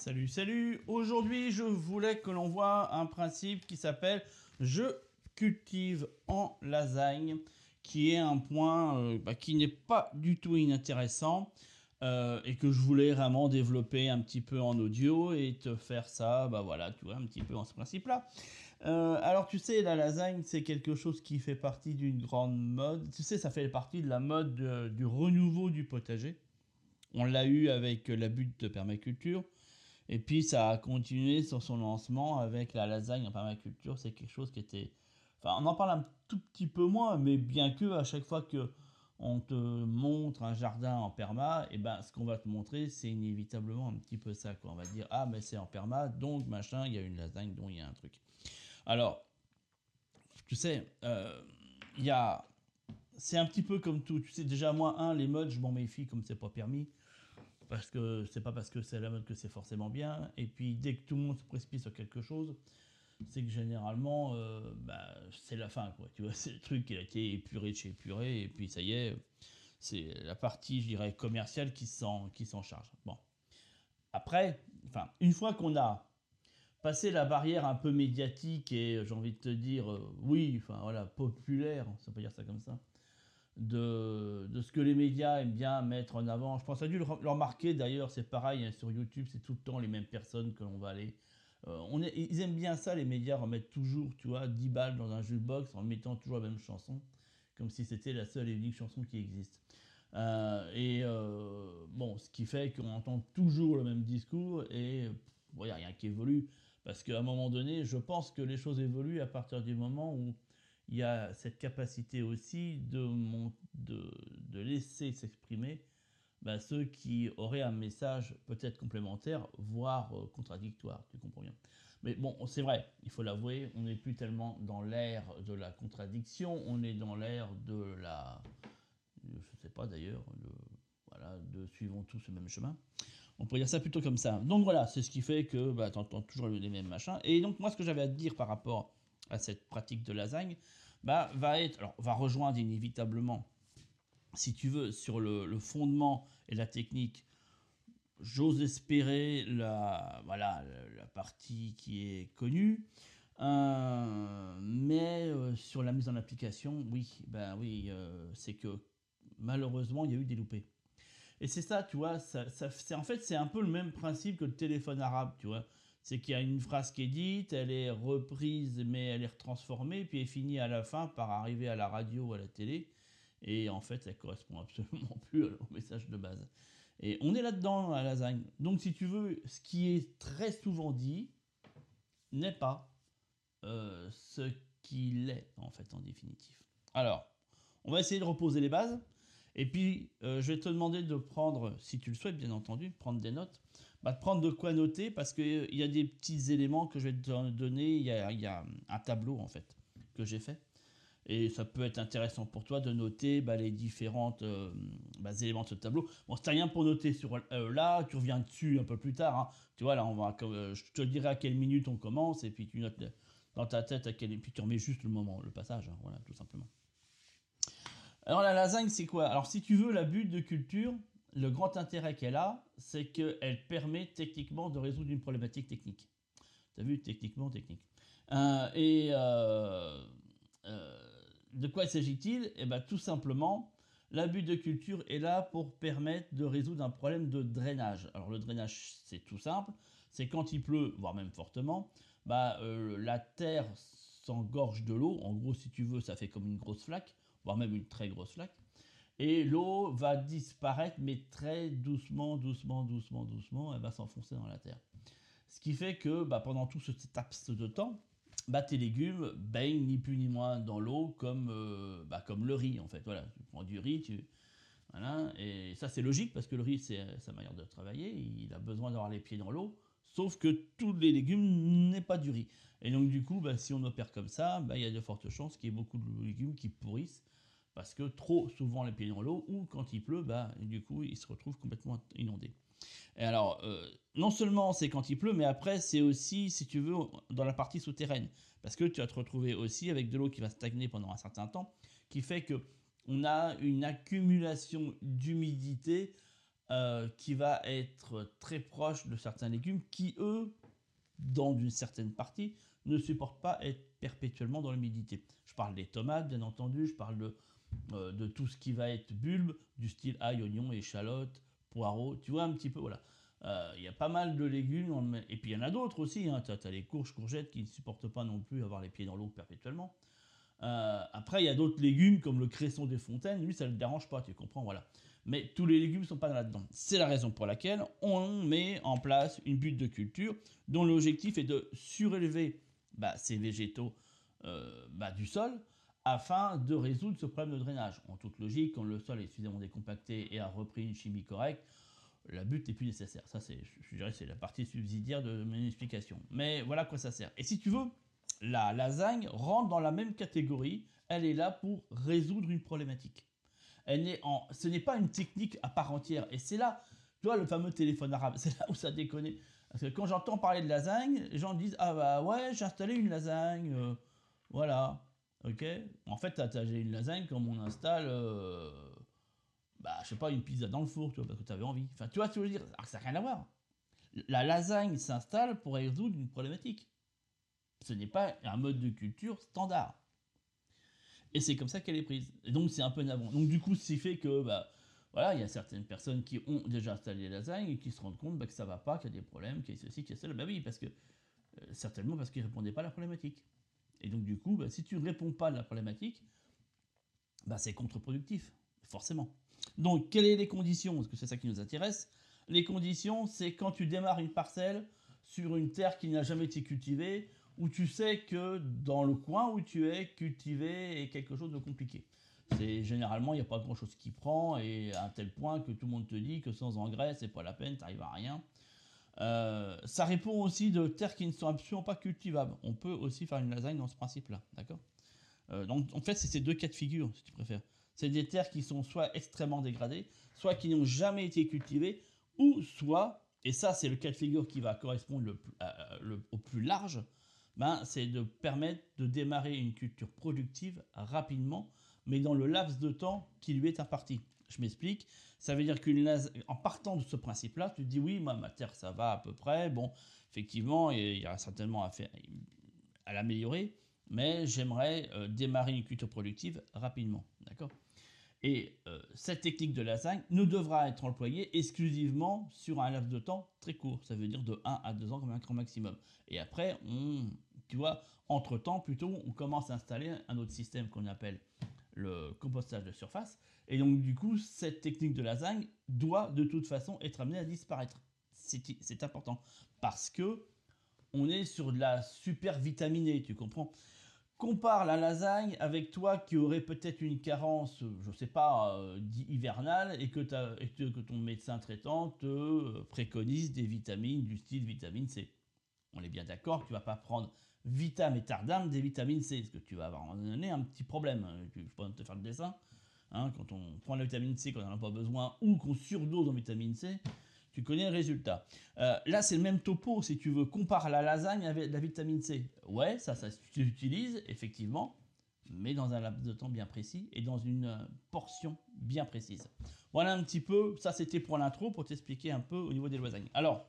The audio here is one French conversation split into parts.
Salut, salut Aujourd'hui, je voulais que l'on voit un principe qui s'appelle « Je cultive en lasagne », qui est un point euh, bah, qui n'est pas du tout inintéressant euh, et que je voulais vraiment développer un petit peu en audio et te faire ça, bah voilà, tu vois, un petit peu en ce principe-là. Euh, alors tu sais, la lasagne, c'est quelque chose qui fait partie d'une grande mode. Tu sais, ça fait partie de la mode du renouveau du potager. On l'a eu avec la butte de permaculture. Et puis ça a continué sur son lancement avec la lasagne en permaculture. C'est quelque chose qui était... Enfin, on en parle un tout petit peu moins, mais bien que à chaque fois que on te montre un jardin en perma, et eh ben ce qu'on va te montrer, c'est inévitablement un petit peu ça. Quoi. On va dire, ah mais c'est en perma, donc machin, il y a une lasagne, donc il y a un truc. Alors, tu sais, euh, il y a... C'est un petit peu comme tout. Tu sais, déjà, moi, un, les modes, je m'en méfie comme c'est pas permis parce que c'est pas parce que c'est la mode que c'est forcément bien. Et puis dès que tout le monde se précipite sur quelque chose, c'est que généralement, euh, bah, c'est la fin. Tu vois, c'est le truc qui a été épuré de chez épuré, et puis ça y est, c'est la partie, je dirais, commerciale qui s'en, qui s'en charge. Bon. Après, enfin, une fois qu'on a passé la barrière un peu médiatique et, j'ai envie de te dire, euh, oui, enfin voilà, populaire, ça peut dire ça comme ça, de, ce que les médias aiment bien mettre en avant. Je pense a dû le, remarquer d'ailleurs, c'est pareil hein, sur YouTube, c'est tout le temps les mêmes personnes que l'on va aller. Euh, on ils aiment bien ça, les médias, remettre toujours, tu vois, 10 balles dans un jukebox en mettant toujours la même chanson, comme si c'était la seule et unique chanson qui existe. Euh, et euh, bon, ce qui fait qu'on entend toujours le même discours et il n'y a rien qui évolue. Parce qu'à un moment donné, je pense que les choses évoluent à partir du moment où il y a cette capacité aussi de, de, laisser s'exprimer bah, ceux qui auraient un message peut-être complémentaire, voire euh, contradictoire, tu comprends bien. Mais bon, c'est vrai, il faut l'avouer, on n'est plus tellement dans l'ère de la contradiction, on est dans l'ère de la... Je ne sais pas d'ailleurs, de, voilà, de suivons tous le même chemin. On pourrait dire ça plutôt comme ça. Donc voilà, c'est ce qui fait que bah, tu entends toujours les mêmes machins. Et donc moi, ce que j'avais à te dire par rapport à cette pratique de lasagne, bah, va, être, alors, va rejoindre inévitablement, si tu veux, sur le, fondement et la technique, j'ose espérer la, voilà, la, partie qui est connue. Euh, mais euh, sur la mise en application, oui, ben oui, euh, c'est que malheureusement, il y a eu des loupés. Et c'est ça, tu vois, ça, ça en fait, c'est un peu le même principe que le téléphone arabe, tu vois c'est qu'il y a une phrase qui est dite, elle est reprise, mais elle est retransformée, puis elle finit à la fin par arriver à la radio ou à la télé. Et en fait, elle correspond absolument plus au message de base. Et on est là-dedans à lasagne. Donc, si tu veux, ce qui est très souvent dit n'est pas euh, ce qu'il est, en fait, en définitive. Alors, on va essayer de reposer les bases. Et puis, euh, je vais te demander de prendre, si tu le souhaites, bien entendu, prendre des notes bah, de prendre de quoi noter parce qu'il y a des petits éléments que je vais te donner. Il y a, un tableau en fait que j'ai fait. Et ça peut être intéressant pour toi de noter bah, les différents euh, bah, éléments de ce tableau. Bon, c'est rien pour noter sur euh, là, tu reviens dessus un peu plus tard. Hein. Tu vois, là, on va, euh, je te dirai à quelle minute on commence, et puis tu notes dans ta tête à quel, et puis tu remets juste le moment, le passage, hein. voilà, tout simplement. Alors la lasagne, c'est quoi? Alors si tu veux la butte de culture, le grand intérêt qu'elle a, c'est qu'elle permet techniquement de résoudre une problématique technique. Tu as vu, techniquement, technique. Euh, et euh, euh, de quoi s'agit-il? Eh bien, tout simplement, l'abus de culture est là pour permettre de résoudre un problème de drainage. Alors, le drainage, c'est tout simple. C'est quand il pleut, voire même fortement, bah, la terre s'engorge de l'eau. En gros, si tu veux, ça fait comme une grosse flaque, voire même une très grosse flaque et l'eau va disparaître, mais très doucement, doucement, doucement, doucement, elle va s'enfoncer dans la terre. Ce qui fait que bah, pendant tout cet laps de temps, bah, tes légumes baignent ni plus ni moins dans l'eau comme, euh, bah, comme le riz en fait. Voilà, tu prends du riz, tu... Voilà, et ça c'est logique parce que le riz c'est sa manière de travailler, il a besoin d'avoir les pieds dans l'eau, sauf que tous les légumes n'est pas du riz. Et donc du coup, bah, si on opère comme ça, il y a de fortes chances qu'il y ait beaucoup de légumes qui pourrissent parce que trop souvent les pieds dans l'eau, ou quand il pleut, bah, du coup, ils se retrouvent complètement inondés. Et alors, euh, non seulement c'est quand il pleut, mais après, c'est aussi, si tu veux, dans la partie souterraine. Parce que tu vas te retrouver aussi avec de l'eau qui va stagner pendant un certain temps, qui fait que on a une accumulation d'humidité euh, qui va être très proche de certains légumes qui, eux, dans une certaine partie, ne supportent pas être perpétuellement dans l'humidité. Je parle des tomates, bien entendu, je parle de, euh, de tout ce qui va être bulbe, du style ail, oignon, échalote, poireaux, tu vois un petit peu, voilà. Euh, il y a pas mal de légumes, et puis il y en a d'autres aussi, hein. tu as, les courges, courgettes qui ne supportent pas non plus avoir les pieds dans l'eau perpétuellement. Euh, après, il y a d'autres légumes comme le cresson des fontaines, lui ça ne le dérange pas, tu comprends, voilà. Mais tous les légumes ne sont pas là-dedans. C'est la raison pour laquelle on met en place une butte de culture dont l'objectif est de surélever bah, ces végétaux bah, du sol afin de résoudre ce problème de drainage. En toute logique, quand le sol est suffisamment décompacté et a repris une chimie correcte, la butte n'est plus nécessaire. Ça, c'est, je dirais, c'est la partie subsidiaire de mon explication. Mais voilà à quoi ça sert. Et si tu veux, la lasagne rentre dans la même catégorie. Elle est là pour résoudre une problématique. Elle est en, ce n'est pas une technique à part entière. Et c'est là, tu vois, le fameux téléphone arabe, c'est là où ça déconne. Parce que quand j'entends parler de lasagne, les gens disent Ah bah ouais, j'ai installé une lasagne. Euh, voilà. Ok En fait, j'ai une lasagne comme on installe. Euh, bah, je sais pas, une pizza dans le four, tu vois, parce que tu avais envie. Enfin, tu vois ce que je veux dire? Alors, ça n'a rien à voir. La lasagne s'installe pour résoudre une problématique. Ce n'est pas un mode de culture standard. Et c'est comme ça qu'elle est prise. Et donc, c'est un peu avant. Donc, du coup, ce qui fait que, bah, voilà, il y a certaines personnes qui ont déjà installé les lasagnes et qui se rendent compte bah, que ça va pas, qu'il y a des problèmes, qu'il y a ceci, qu'il y a cela. Bah oui, parce que, euh, certainement parce qu'ils ne répondaient pas à la problématique. Et donc, du coup, bah, si tu ne réponds pas à la problématique, bah, c'est contre-productif, forcément. Donc, quelles sont les conditions? Parce que c'est ça qui nous intéresse. Les conditions, c'est quand tu démarres une parcelle sur une terre qui n'a jamais été cultivée, où tu sais que dans le coin où tu es, cultivé est quelque chose de compliqué. C'est généralement, il n'y a pas grand chose qui prend, et à tel point que tout le monde te dit que sans engrais, c'est pas la peine, tu n'arrives à rien. Euh, ça répond aussi de terres qui ne sont absolument pas cultivables. On peut aussi faire une lasagne dans ce principe-là, d'accord euh, Donc en fait, c'est ces deux cas de figure, si tu préfères. C'est des terres qui sont soit extrêmement dégradées, soit qui n'ont jamais été cultivées, ou soit, et ça c'est le cas de figure qui va correspondre au plus large, ben, c'est de permettre de démarrer une culture productive rapidement, mais dans le laps de temps qui lui est imparti. Je m'explique. Ça veut dire qu'en partant de ce principe-là, tu dis oui, ma terre, ça va à peu près. Bon, effectivement, il y aura certainement à faire, à l'améliorer, mais j'aimerais euh, démarrer une culture productive rapidement. D'accord? Et euh, cette technique de lasagne ne devra être employée exclusivement sur un laps de temps très court. Ça veut dire de 1 à 2 ans comme un grand maximum. Et après, tu vois, entre-temps, plutôt, on commence à installer un autre système qu'on appelle le compostage de surface. Et donc, du coup, cette technique de lasagne doit de toute façon être amenée à disparaître. C'est important. Parce que on est sur de la super vitaminée, tu comprends? Compare la lasagne avec toi qui aurait peut-être une carence, je sais pas, euh, hivernale, et que, que, ton médecin traitant te euh, préconise des vitamines du style vitamine C. On est bien d'accord, tu vas pas prendre vitam et tardam des vitamines C, parce que tu vas avoir donné un petit problème. Je peux te faire le dessin. Hein, quand on prend la vitamine C quand on n'en a pas besoin, ou qu'on surdose en vitamine C, tu connais le résultat. Euh, là, c'est le même topo, si tu veux. Compare la lasagne avec la vitamine C. Ouais, ça, ça s'utilise, effectivement, mais dans un laps de temps bien précis et dans une euh, portion bien précise. Voilà un petit peu, ça c'était pour l'intro, pour t'expliquer un peu au niveau des lasagnes. Alors,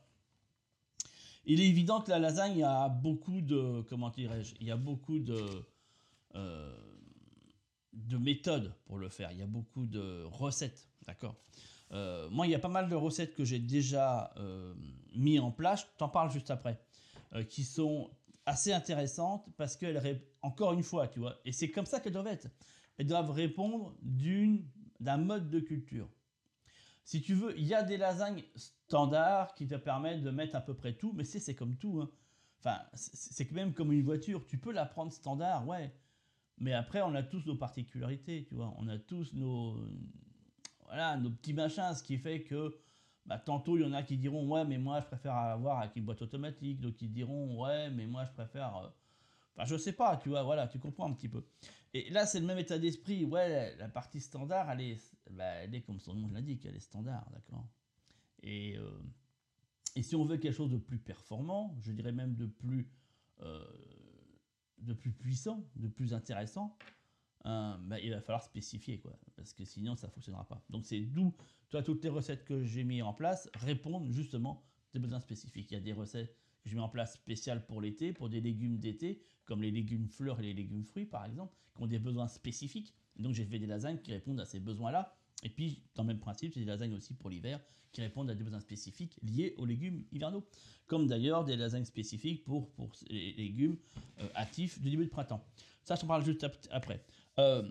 il est évident que la lasagne a beaucoup de, comment dirais-je, il y a beaucoup de, euh, de méthodes pour le faire. Il y a beaucoup de recettes, d'accord? Euh, moi, il y a pas mal de recettes que j'ai déjà euh, mis en place, je t'en parle juste après, euh, qui sont assez intéressantes parce qu'elles, encore une fois, tu vois, et c'est comme ça qu'elles doivent être. Elles doivent répondre d'un mode de culture. Si tu veux, il y a des lasagnes standards qui te permettent de mettre à peu près tout, mais c'est comme tout. Hein. Enfin, c'est même comme une voiture. Tu peux la prendre standard, ouais. Mais après, on a tous nos particularités, tu vois. On a tous nos, voilà, nos petits machins, ce qui fait que bah, tantôt il y en a qui diront ouais mais moi je préfère avoir avec une boîte automatique, d'autres qui diront ouais mais moi je préfère... Enfin je sais pas, tu vois, voilà, tu comprends un petit peu. Et là c'est le même état d'esprit, ouais la partie standard elle est, bah, elle est comme son nom l'indique, elle est standard, d'accord et, euh, et si on veut quelque chose de plus performant, je dirais même de plus, euh, de plus puissant, de plus intéressant, euh, bah, il va falloir spécifier, quoi, parce que sinon ça ne fonctionnera pas. Donc c'est d'où, toi, toutes les recettes que j'ai mis en place répondent justement des besoins spécifiques. Il y a des recettes je mets en place spéciales pour l'été, pour des légumes d'été, comme les légumes fleurs et les légumes fruits, par exemple, qui ont des besoins spécifiques. Donc j'ai fait des lasagnes qui répondent à ces besoins-là. Et puis, dans le même principe, j'ai des lasagnes aussi pour l'hiver qui répondent à des besoins spécifiques liés aux légumes hivernaux. Comme d'ailleurs des lasagnes spécifiques pour, pour les légumes euh, actifs du début de printemps. Ça, je t'en parle juste après. Euh,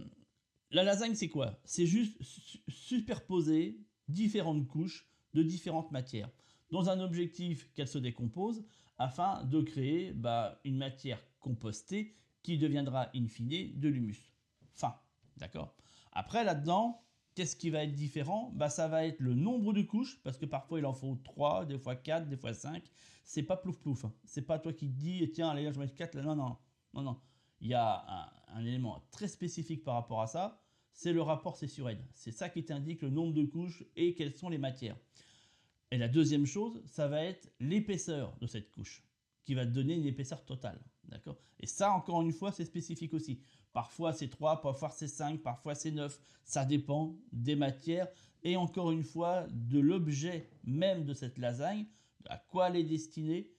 la lasagne, c'est quoi? C'est juste superposer différentes couches de différentes matières dans un objectif qu'elles se décomposent afin de créer bah, une matière compostée qui deviendra in fine de l'humus. Fin. D'accord? Après, là-dedans, qu'est-ce qui va être différent? Bah, Ça va être le nombre de couches, parce que parfois il en faut 3, des fois 4, des fois 5. C'est pas plouf plouf. Hein. C'est pas toi qui te dis, tiens, allez, je vais mettre 4 là. Non, non, non, non. Il y a un, élément très spécifique par rapport à ça. C'est le rapport C sur. C'est ça qui t'indique le nombre de couches et quelles sont les matières. Et la deuxième chose, ça va être l'épaisseur de cette couche, qui va te donner une épaisseur totale. D'accord? Et ça, encore une fois, c'est spécifique aussi. Parfois c'est 3, parfois c'est 5, parfois c'est 9. Ça dépend des matières et encore une fois de l'objet même de cette lasagne, à quoi elle est destinée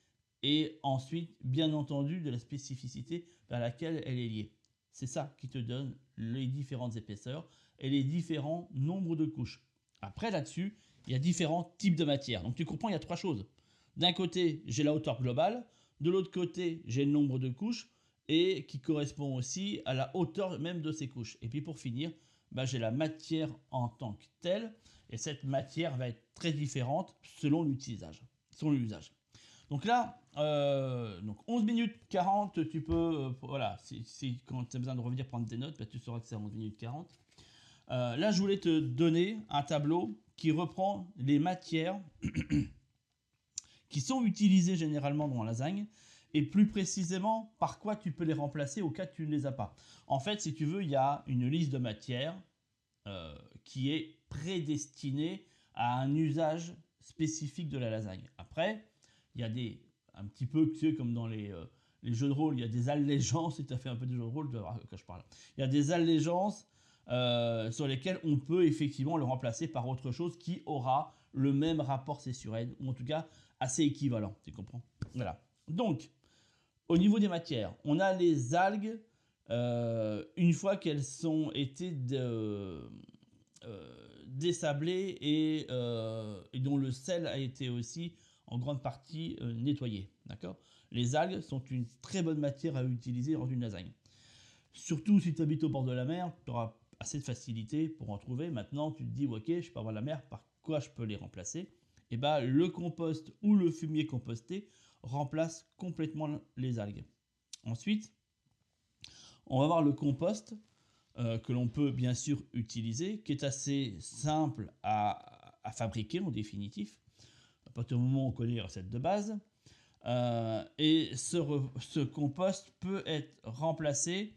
et ensuite, bien entendu, de la spécificité vers laquelle elle est liée. C'est ça qui te donne les différentes épaisseurs et les différents nombres de couches. Après, là-dessus, il y a différents types de matières. Donc tu comprends, il y a trois choses. D'un côté, j'ai la hauteur globale. De l'autre côté, j'ai le nombre de couches et qui correspond aussi à la hauteur même de ces couches. Et puis pour finir, bah, j'ai la matière en tant que telle. Et cette matière va être très différente selon l'utilisage. Selon l'usage. Donc là, euh, donc 11 minutes 40, tu peux, euh, voilà, si, quand tu as besoin de revenir prendre des notes, bah, tu sauras que c'est 11 minutes 40. Euh, là, je voulais te donner un tableau qui reprend les matières qui sont utilisées généralement dans la lasagne et plus précisément par quoi tu peux les remplacer au cas où tu ne les as pas. En fait, si tu veux, il y a une liste de matières euh, qui est prédestinée à un usage spécifique de la lasagne. Après, il y a des, un petit peu, tu sais, comme dans les, euh, jeux de rôle, il y a des allégeances, si tu as fait un peu de jeux de rôle, tu vas voir je parle. Il y a des allégeances euh, sur lesquels on peut effectivement le remplacer par autre chose qui aura le même rapport C sur N, ou en tout cas assez équivalent, tu comprends? Voilà. Donc, au niveau des matières, on a les algues, euh, une fois qu'elles sont été de, euh, désablées et, et, dont le sel a été aussi en grande partie nettoyé. D'accord? Les algues sont une très bonne matière à utiliser dans une lasagne. Surtout si tu habites au bord de la mer, tu auras assez de facilité pour en trouver. Maintenant, tu te dis, ok, je peux avoir la mer, par quoi je peux les remplacer? Et eh bien, le compost ou le fumier composté remplace complètement les algues. Ensuite, on va voir le compost euh, que l'on peut bien sûr utiliser, qui est assez simple à, à fabriquer en définitif. À partir du moment où on connaît les recettes de base. Euh, et ce, ce, compost peut être remplacé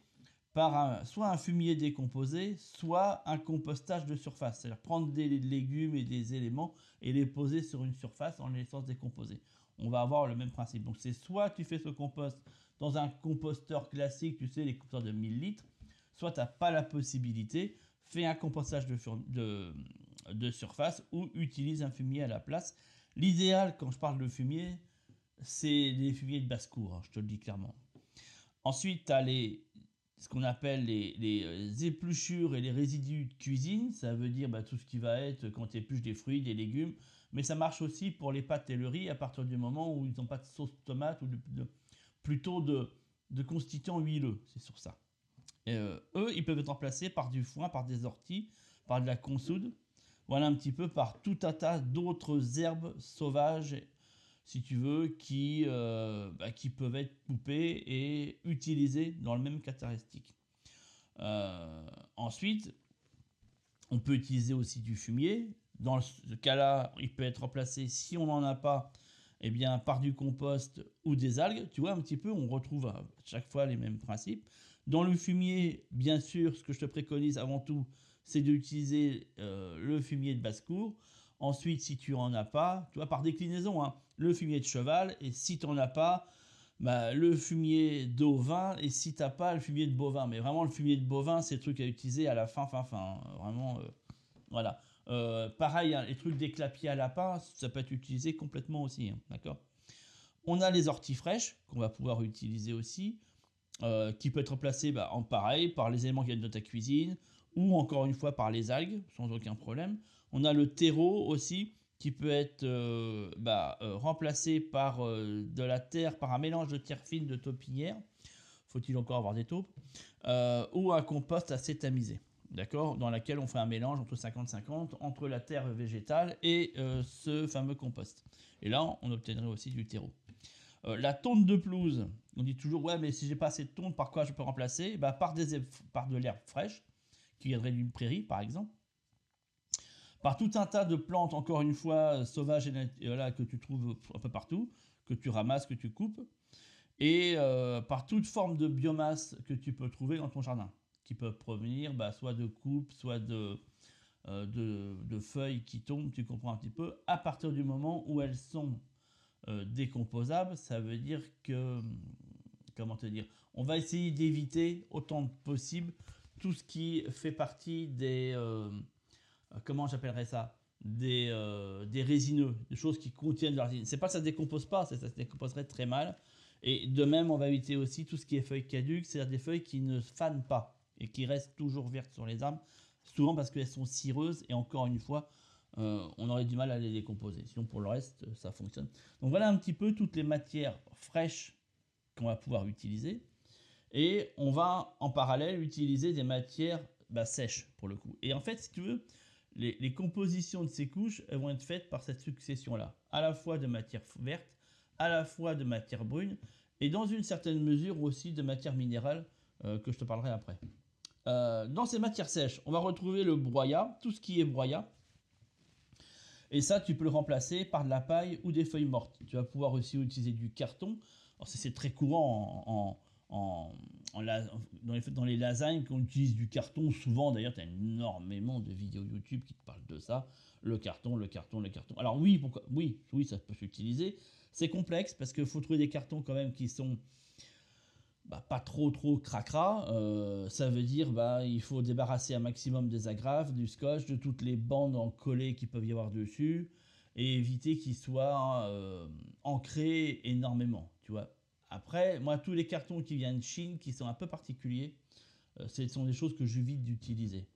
soit un fumier décomposé, soit un compostage de surface. C'est-à-dire prendre des légumes et des éléments et les poser sur une surface en les laissant décomposer. On va avoir le même principe. Donc c'est soit tu fais ce compost dans un composteur classique, tu sais, les composteurs de 1000 litres, soit tu n'as pas la possibilité, fais un compostage de, surface ou utilise un fumier à la place. L'idéal, quand je parle de fumier, c'est des fumiers de basse-cour, hein, je te le dis clairement. Ensuite, tu as les ce qu'on appelle les, euh, épluchures et les résidus de cuisine. Ça veut dire bah, tout ce qui va être quand tu épluches des fruits, des légumes. Mais ça marche aussi pour les pâtes et le riz à partir du moment où ils n'ont pas de sauce tomate ou plutôt de, de constituants huileux. C'est sur ça. Euh, eux, ils peuvent être remplacés par du foin, par des orties, par de la consoude. Voilà un petit peu par tout un tas d'autres herbes sauvages si tu veux, qui, euh, bah, qui peuvent être coupés et utilisés dans le même caractéristique. Euh, ensuite, on peut utiliser aussi du fumier. Dans ce cas-là, il peut être remplacé, si on n'en a pas, eh bien, par du compost ou des algues. Tu vois, un petit peu, on retrouve à chaque fois les mêmes principes. Dans le fumier, bien sûr, ce que je te préconise avant tout, c'est d'utiliser euh, le fumier de basse-cour. Ensuite, si tu n'en as pas, tu vois, par déclinaison, hein, le fumier de cheval, et si tu n'en as pas, bah, le fumier d'ovin et si t'as pas le fumier de bovin. Mais vraiment, le fumier de bovin, c'est le truc à utiliser à la fin, fin, fin. Vraiment, euh, voilà. Euh, pareil, hein, les trucs des clapiers à lapin, ça peut être utilisé complètement aussi. Hein, d'accord On a les orties fraîches qu'on va pouvoir utiliser aussi, euh, qui peut être remplacé bah, en pareil par les éléments qui viennent de ta cuisine ou encore une fois par les algues, sans aucun problème. On a le terreau aussi qui peut être euh, bah, euh, remplacé par euh, de la terre, par un mélange de terre fine, de taupinière, faut-il encore avoir des taupes, ou un compost assez tamisé, d'accord, dans laquelle on fait un mélange entre 50-50 entre la terre végétale et ce fameux compost. Et là, on obtiendrait aussi du terreau. la tonte de pelouse, on dit toujours, ouais, mais si j'ai pas assez de tonte, par quoi je peux remplacer? Bah, par, des, par de l'herbe fraîche, qui viendrait d'une prairie, par exemple par tout un tas de plantes, encore une fois, euh, sauvages et voilà, que tu trouves un peu partout, que tu ramasses, que tu coupes, et euh, par toute forme de biomasse que tu peux trouver dans ton jardin, qui peuvent provenir bah, soit de coupes, soit de, euh, de, feuilles qui tombent, tu comprends un petit peu, à partir du moment où elles sont décomposables, ça veut dire que, comment te dire, on va essayer d'éviter autant que possible tout ce qui fait partie des euh, comment j'appellerais ça? Des, euh, des résineux, des choses qui contiennent de la résine. C'est pas que ça se décompose pas, ça se décomposerait très mal. Et de même, on va éviter aussi tout ce qui est feuilles caduques, c'est-à-dire des feuilles qui ne fanent pas et qui restent toujours vertes sur les arbres, souvent parce qu'elles sont cireuses et encore une fois, euh, on aurait du mal à les décomposer. Sinon, pour le reste, ça fonctionne. Donc voilà un petit peu toutes les matières fraîches qu'on va pouvoir utiliser. Et on va en parallèle utiliser des matières bah, sèches pour le coup. Et en fait, si tu veux, les, compositions de ces couches vont être faites par cette succession-là, à la fois de matière verte, à la fois de matière brune, et dans une certaine mesure aussi de matière minérale, euh, que je te parlerai après. Euh, dans ces matières sèches, on va retrouver le broyat, tout ce qui est broyat. Et ça, tu peux le remplacer par de la paille ou des feuilles mortes. Tu vas pouvoir aussi utiliser du carton. C'est très courant en en, dans, les, lasagnes qu'on utilise du carton, souvent d'ailleurs, tu as énormément de vidéos YouTube qui te parlent de ça. Le carton, le carton, le carton. Alors oui, pourquoi, oui, oui, ça peut s'utiliser. C'est complexe parce qu'il faut trouver des cartons quand même qui sont bah, pas trop trop cracra. Euh, ça veut dire bah il faut débarrasser un maximum des agrafes, du scotch, de toutes les bandes en collées qui peuvent y avoir dessus et éviter qu'ils soient euh, ancrés énormément. Tu vois, après, moi, tous les cartons qui viennent de Chine, qui sont un peu particuliers, euh, ce sont des choses que j'évite d'utiliser.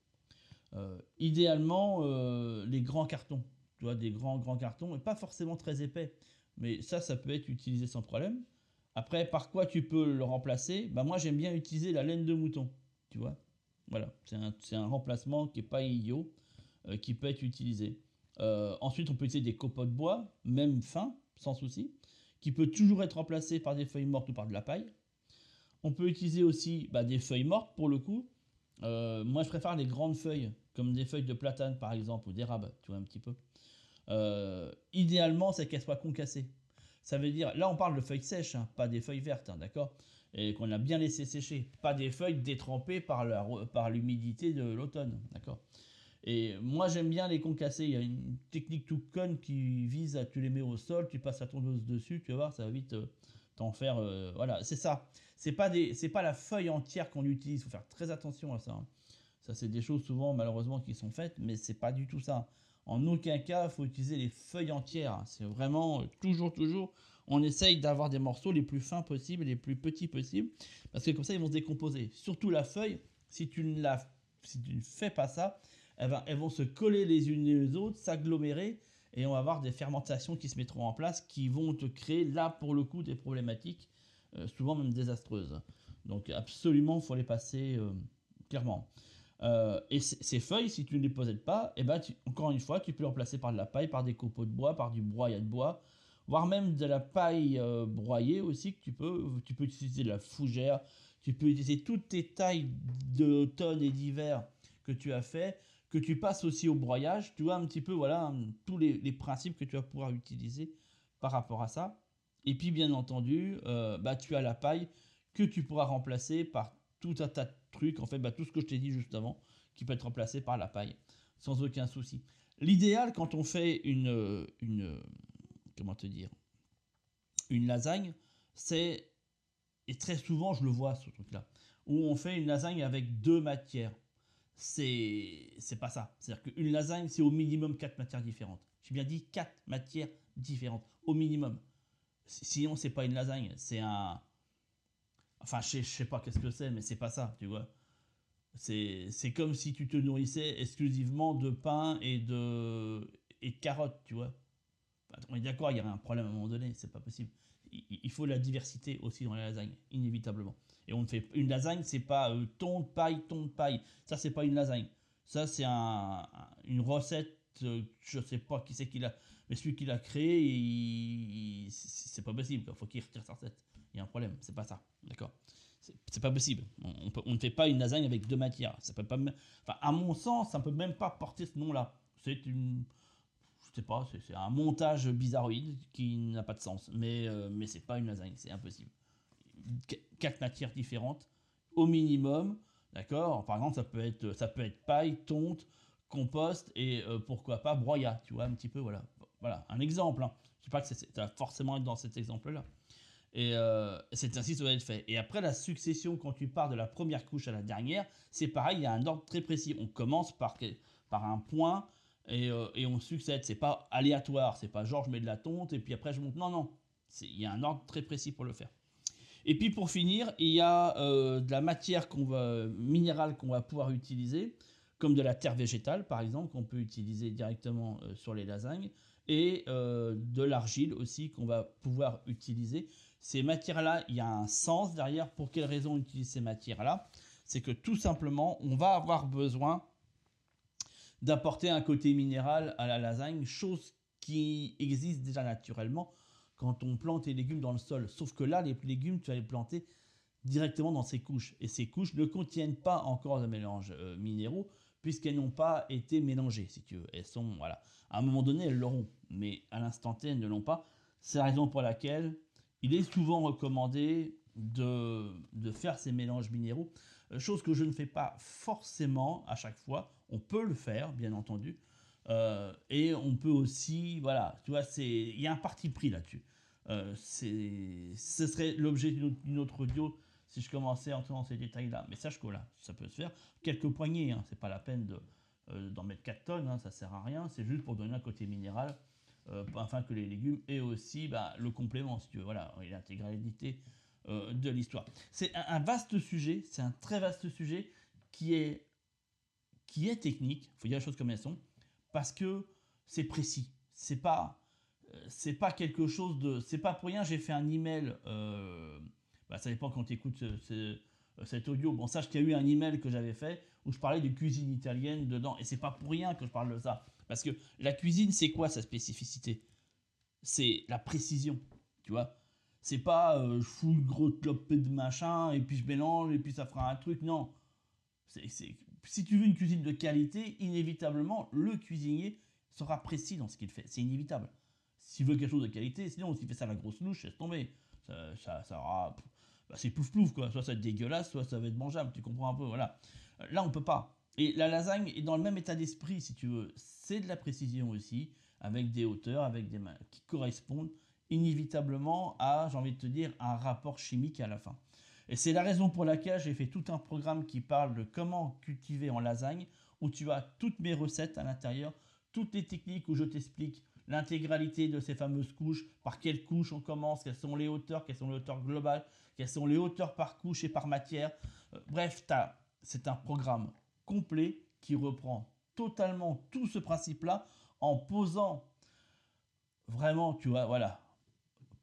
Euh, idéalement, euh, les grands cartons, tu vois, des grands, grands cartons, et pas forcément très épais, mais ça, ça peut être utilisé sans problème. Après, par quoi tu peux le remplacer? Bah, Moi, j'aime bien utiliser la laine de mouton, tu vois. Voilà, c'est un, remplacement qui n'est pas idiot, qui peut être utilisé. ensuite, on peut utiliser des copeaux de bois, même fins, sans souci qui peut toujours être remplacé par des feuilles mortes ou par de la paille. On peut utiliser aussi bah, des feuilles mortes pour le coup. Euh, moi, je préfère les grandes feuilles, comme des feuilles de platane par exemple, ou d'érable, tu vois un petit peu. Euh, idéalement, c'est qu'elles soient concassées. Ça veut dire, là on parle de feuilles sèches, hein, pas des feuilles vertes, hein, d'accord? Et qu'on a bien laissé sécher, pas des feuilles détrempées par l'humidité de l'automne, d'accord? Et moi, j'aime bien les concasser. Il y a une technique tout conne qui vise à tu les mets au sol, tu passes la tondeuse dessus, tu vas voir, ça va vite euh, t'en faire. Euh, voilà, c'est ça. C'est pas des, c'est pas la feuille entière qu'on utilise. Il faut faire très attention à ça. Hein. Ça, c'est des choses souvent malheureusement qui sont faites, mais c'est pas du tout ça. En aucun cas, faut utiliser les feuilles entières. C'est vraiment euh, toujours, toujours. On essaye d'avoir des morceaux les plus fins possibles, les plus petits possibles, parce que comme ça, ils vont se décomposer. Surtout la feuille, si tu ne la, si tu ne fais pas ça, elles, vont se coller les unes les autres, s'agglomérer, et on va avoir des fermentations qui se mettront en place, qui vont te créer là pour le coup des problématiques, euh, souvent même désastreuses. Donc absolument, il faut les passer euh, clairement. Euh, et ces feuilles, si tu ne les possèdes pas, eh ben encore une fois, tu peux les remplacer par de la paille, par des copeaux de bois, par du broyat de bois, voire même de la paille broyée aussi que tu peux. Tu peux utiliser de la fougère, tu peux utiliser toutes tes tailles d'automne et d'hiver que tu as fait que tu passes aussi au broyage, tu vois un petit peu voilà tous les, principes que tu vas pouvoir utiliser par rapport à ça. Et puis bien entendu, euh, bah, tu as la paille que tu pourras remplacer par tout un tas de trucs, en fait bah, tout ce que je t'ai dit juste avant, qui peut être remplacé par la paille, sans aucun souci. L'idéal quand on fait une, une, comment te dire, une lasagne, c'est et très souvent, je le vois, ce truc-là, où on fait une lasagne avec deux matières. C'est c'est pas ça. C'est-à-dire qu'une lasagne, c'est au minimum quatre matières différentes. J'ai bien dit quatre matières différentes, au minimum. Sinon, c'est pas une lasagne, c'est un. Enfin, je sais, sais pas qu'est-ce que c'est, mais c'est pas ça, tu vois. C'est comme si tu te nourrissais exclusivement de pain et de, et carottes, tu vois. on est d'accord, il y a un problème à un moment donné, c'est pas possible. Il, faut la diversité aussi dans la lasagne, inévitablement. Et on fait une lasagne, c'est pas euh, ton de paille, ton de paille. Ça, c'est pas une lasagne. Ça, c'est un, une recette, euh, je sais pas qui c'est qui l'a, mais celui qui l'a créé, c'est pas possible. Il faut qu'il retire sa recette. Il y a un problème, c'est pas ça. D'accord? C'est pas possible. On, ne fait pas une lasagne avec deux matières. Ça peut pas, à mon sens, ça ne peut même pas porter ce nom-là. C'est une, sais pas, c'est un montage bizarroïde qui n'a pas de sens. Mais, euh, mais c'est pas une lasagne, c'est impossible. quatre matières différentes, au minimum, d'accord? Par exemple, ça peut être, ça peut être paille, tonte, compost et euh, pourquoi pas broyat. Tu vois un petit peu, voilà, voilà, un exemple. Hein. Je sais pas que ça va forcément être dans cet exemple-là. Et euh, c'est ainsi que ça doit être fait. Et après la succession, quand tu pars de la première couche à la dernière, c'est pareil, il y a un ordre très précis. On commence par, par un point et, euh, et on succède. C'est pas aléatoire, c'est pas genre je mets de la tonte et puis après je monte. Non, non. Il y a un ordre très précis pour le faire. Et puis pour finir, il y a euh, de la matière qu'on va, minérale qu'on va pouvoir utiliser, comme de la terre végétale par exemple, qu'on peut utiliser directement sur les lasagnes, et de l'argile aussi qu'on va pouvoir utiliser ces matières-là, il y a un sens derrière. Pour quelle raison on utilise ces matières-là? C'est que tout simplement, on va avoir besoin d'apporter un côté minéral à la lasagne, chose qui existe déjà naturellement quand on plante les légumes dans le sol. Sauf que là, les légumes, tu vas les planter directement dans ces couches. Et ces couches ne contiennent pas encore de mélange euh, minéraux, puisqu'elles n'ont pas été mélangées, si tu veux. Elles sont, voilà. À un moment donné, elles l'auront, mais à l'instant T, elles ne l'ont pas. C'est la raison pour laquelle il est souvent recommandé de, faire ces mélanges minéraux, euh, chose que je ne fais pas forcément à chaque fois. On peut le faire, bien entendu. Euh, et on peut aussi, voilà, tu vois, il y a un parti pris là-dessus. Euh, ce serait l'objet d'une autre audio si je commençais à entrer dans ces détails-là. Mais sache que là, ça peut se faire. Quelques poignées, hein, c'est pas la peine d'en mettre 4 tonnes, hein, ça sert à rien. C'est juste pour donner un côté minéral euh, afin que les légumes et aussi bah, le complément, si tu veux, voilà, l'intégralité euh, de l'histoire. C'est un, vaste sujet, c'est un très vaste sujet qui est, qui est technique, il faut dire les choses comme elles sont, parce que c'est précis. C'est pas, euh, c'est pas quelque chose de. C'est pas pour rien, j'ai fait un email. Euh, bah, ça dépend quand tu écoutes cet audio. Bon, sache qu'il y a eu un email que j'avais fait où je parlais de cuisine italienne dedans. Et c'est pas pour rien que je parle de ça. Parce que la cuisine, c'est quoi sa spécificité? C'est la précision, tu vois? C'est pas euh, je fous une grosse clopée de machin et puis je mélange et puis ça fera un truc. Non. Si tu veux une cuisine de qualité, inévitablement, le cuisinier sera précis dans ce qu'il fait. C'est inévitable. S'il veut quelque chose de qualité, sinon, s'il fait ça à la grosse louche, laisse tomber. Ça, ça, ça aura. Bah, c'est pouf pouf, quoi. Soit ça va être dégueulasse, soit ça va être mangeable. Tu comprends un peu, voilà. Là, on peut pas. Et la lasagne est dans le même état d'esprit, si tu veux. C'est de la précision aussi, avec des hauteurs, avec des mains qui correspondent inévitablement à, j'ai envie de te dire, un rapport chimique à la fin. Et c'est la raison pour laquelle j'ai fait tout un programme qui parle de comment cultiver en lasagne, où tu as toutes mes recettes à l'intérieur, toutes les techniques où je t'explique l'intégralité de ces fameuses couches, par quelles couches on commence, quelles sont les hauteurs, quelles sont les hauteurs globales, quelles sont les hauteurs par couche et par matière. Euh, bref, c'est un programme complet qui reprend totalement tout ce principe-là en posant vraiment, tu vois, voilà,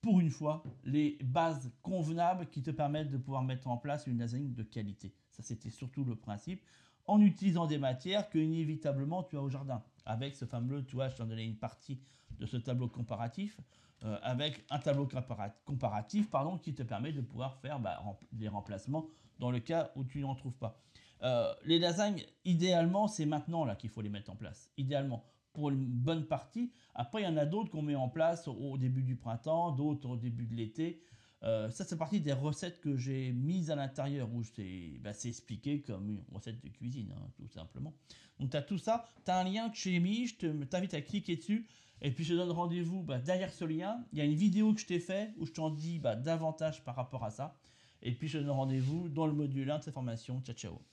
pour une fois, les bases convenables qui te permettent de pouvoir mettre en place une lasagne de qualité. Ça, c'était surtout le principe. En utilisant des matières que inévitablement tu as au jardin. Avec ce fameux, tu vois, je t'en donnais une partie de ce tableau comparatif, euh, avec un tableau comparatif pardon, qui te permet de pouvoir faire bah, des remplacements dans le cas où tu n'en trouves pas. Euh, les lasagnes, idéalement, c'est maintenant là qu'il faut les mettre en place. Idéalement, pour une bonne partie. Après, il y en a d'autres qu'on met en place au début du printemps, d'autres au début de l'été. Euh, ça, c'est partie des recettes que j'ai mises à l'intérieur, où bah, c'est expliqué comme une recette de cuisine, hein, tout simplement. Donc, tu as tout ça. Tu as un lien que j'ai mis, je t'invite à cliquer dessus. Et puis, je te donne rendez-vous bah, derrière ce lien. Il y a une vidéo que je t'ai fait où je t'en dis bah, davantage par rapport à ça. Et puis je vous donne rendez-vous dans le module 1 de cette formation. Ciao ciao